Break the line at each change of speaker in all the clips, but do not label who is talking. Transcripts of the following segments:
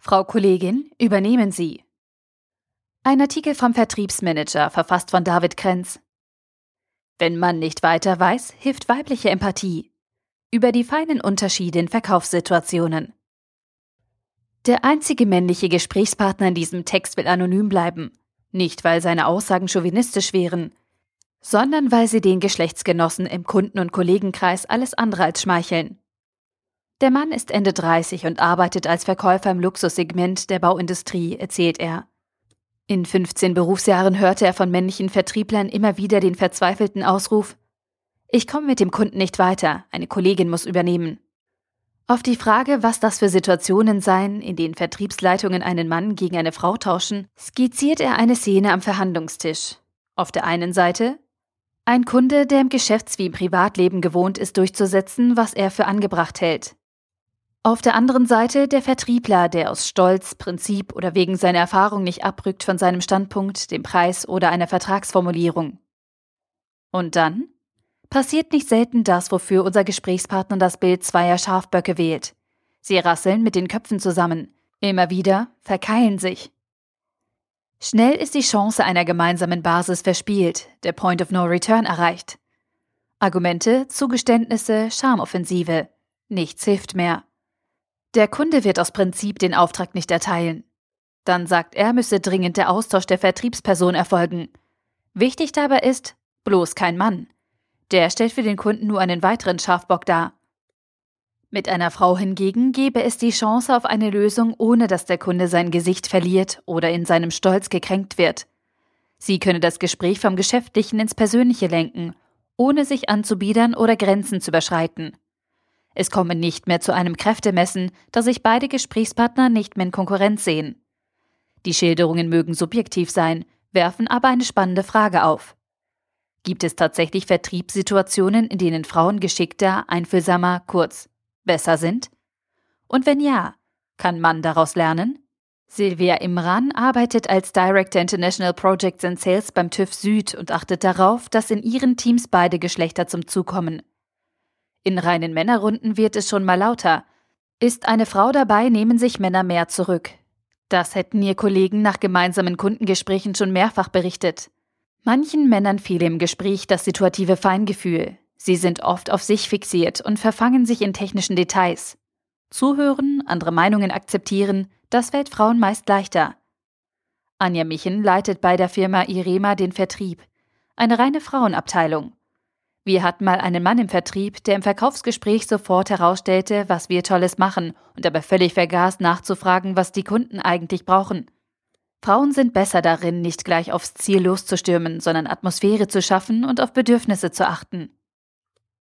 Frau Kollegin, übernehmen Sie. Ein Artikel vom Vertriebsmanager, verfasst von David Krenz. Wenn man nicht weiter weiß, hilft weibliche Empathie. Über die feinen Unterschiede in Verkaufssituationen. Der einzige männliche Gesprächspartner in diesem Text will anonym bleiben. Nicht, weil seine Aussagen chauvinistisch wären, sondern weil sie den Geschlechtsgenossen im Kunden- und Kollegenkreis alles andere als schmeicheln. Der Mann ist Ende 30 und arbeitet als Verkäufer im Luxussegment der Bauindustrie, erzählt er. In 15 Berufsjahren hörte er von männlichen Vertrieblern immer wieder den verzweifelten Ausruf Ich komme mit dem Kunden nicht weiter, eine Kollegin muss übernehmen. Auf die Frage, was das für Situationen seien, in denen Vertriebsleitungen einen Mann gegen eine Frau tauschen, skizziert er eine Szene am Verhandlungstisch. Auf der einen Seite ein Kunde, der im Geschäfts- wie im Privatleben gewohnt ist, durchzusetzen, was er für angebracht hält. Auf der anderen Seite der Vertriebler, der aus Stolz, Prinzip oder wegen seiner Erfahrung nicht abrückt von seinem Standpunkt, dem Preis oder einer Vertragsformulierung. Und dann passiert nicht selten das, wofür unser Gesprächspartner das Bild zweier Schafböcke wählt. Sie rasseln mit den Köpfen zusammen, immer wieder verkeilen sich, Schnell ist die Chance einer gemeinsamen Basis verspielt, der Point of No Return erreicht. Argumente, Zugeständnisse, Charmoffensive. Nichts hilft mehr. Der Kunde wird aus Prinzip den Auftrag nicht erteilen. Dann sagt er, müsse dringend der Austausch der Vertriebsperson erfolgen. Wichtig dabei ist, bloß kein Mann. Der stellt für den Kunden nur einen weiteren Schafbock dar. Mit einer Frau hingegen gäbe es die Chance auf eine Lösung, ohne dass der Kunde sein Gesicht verliert oder in seinem Stolz gekränkt wird. Sie könne das Gespräch vom Geschäftlichen ins Persönliche lenken, ohne sich anzubiedern oder Grenzen zu überschreiten. Es komme nicht mehr zu einem Kräftemessen, da sich beide Gesprächspartner nicht mehr in Konkurrenz sehen. Die Schilderungen mögen subjektiv sein, werfen aber eine spannende Frage auf. Gibt es tatsächlich Vertriebssituationen, in denen Frauen geschickter, einfühlsamer, kurz besser sind? Und wenn ja, kann man daraus lernen? Silvia Imran arbeitet als Director International Projects and Sales beim TÜV Süd und achtet darauf, dass in ihren Teams beide Geschlechter zum Zug kommen. In reinen Männerrunden wird es schon mal lauter. Ist eine Frau dabei, nehmen sich Männer mehr zurück. Das hätten ihr Kollegen nach gemeinsamen Kundengesprächen schon mehrfach berichtet. Manchen Männern fehle im Gespräch das situative Feingefühl. Sie sind oft auf sich fixiert und verfangen sich in technischen Details. Zuhören, andere Meinungen akzeptieren, das fällt Frauen meist leichter. Anja Michen leitet bei der Firma Irema den Vertrieb, eine reine Frauenabteilung. Wir hatten mal einen Mann im Vertrieb, der im Verkaufsgespräch sofort herausstellte, was wir Tolles machen und dabei völlig vergaß nachzufragen, was die Kunden eigentlich brauchen. Frauen sind besser darin, nicht gleich aufs Ziel loszustürmen, sondern Atmosphäre zu schaffen und auf Bedürfnisse zu achten.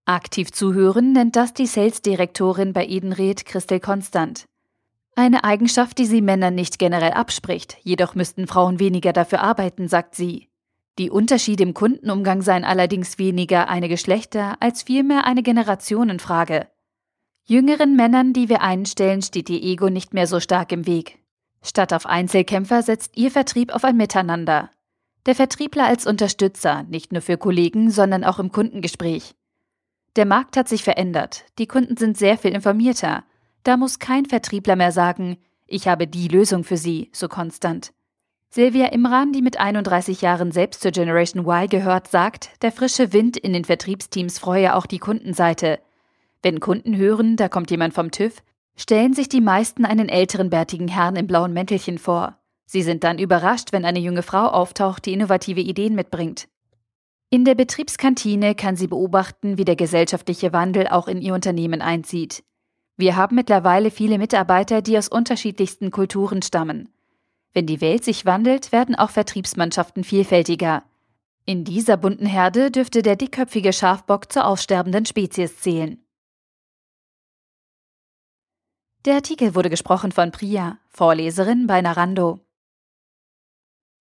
Aktiv zuhören nennt das die Sales-Direktorin bei Edenred Christel Konstant. Eine Eigenschaft, die sie Männern nicht generell abspricht, jedoch müssten Frauen weniger dafür arbeiten, sagt sie. Die Unterschiede im Kundenumgang seien allerdings weniger eine Geschlechter- als vielmehr eine Generationenfrage. Jüngeren Männern, die wir einstellen, steht ihr Ego nicht mehr so stark im Weg. Statt auf Einzelkämpfer setzt ihr Vertrieb auf ein Miteinander. Der Vertriebler als Unterstützer, nicht nur für Kollegen, sondern auch im Kundengespräch. Der Markt hat sich verändert, die Kunden sind sehr viel informierter. Da muss kein Vertriebler mehr sagen, ich habe die Lösung für Sie, so konstant. Silvia Imran, die mit 31 Jahren selbst zur Generation Y gehört, sagt, der frische Wind in den Vertriebsteams freue auch die Kundenseite. Wenn Kunden hören, da kommt jemand vom TÜV, stellen sich die meisten einen älteren bärtigen Herrn im blauen Mäntelchen vor. Sie sind dann überrascht, wenn eine junge Frau auftaucht, die innovative Ideen mitbringt. In der Betriebskantine kann sie beobachten, wie der gesellschaftliche Wandel auch in ihr Unternehmen einzieht. Wir haben mittlerweile viele Mitarbeiter, die aus unterschiedlichsten Kulturen stammen. Wenn die Welt sich wandelt, werden auch Vertriebsmannschaften vielfältiger. In dieser bunten Herde dürfte der dickköpfige Schafbock zur aussterbenden Spezies zählen. Der Artikel wurde gesprochen von Priya, Vorleserin bei Narando.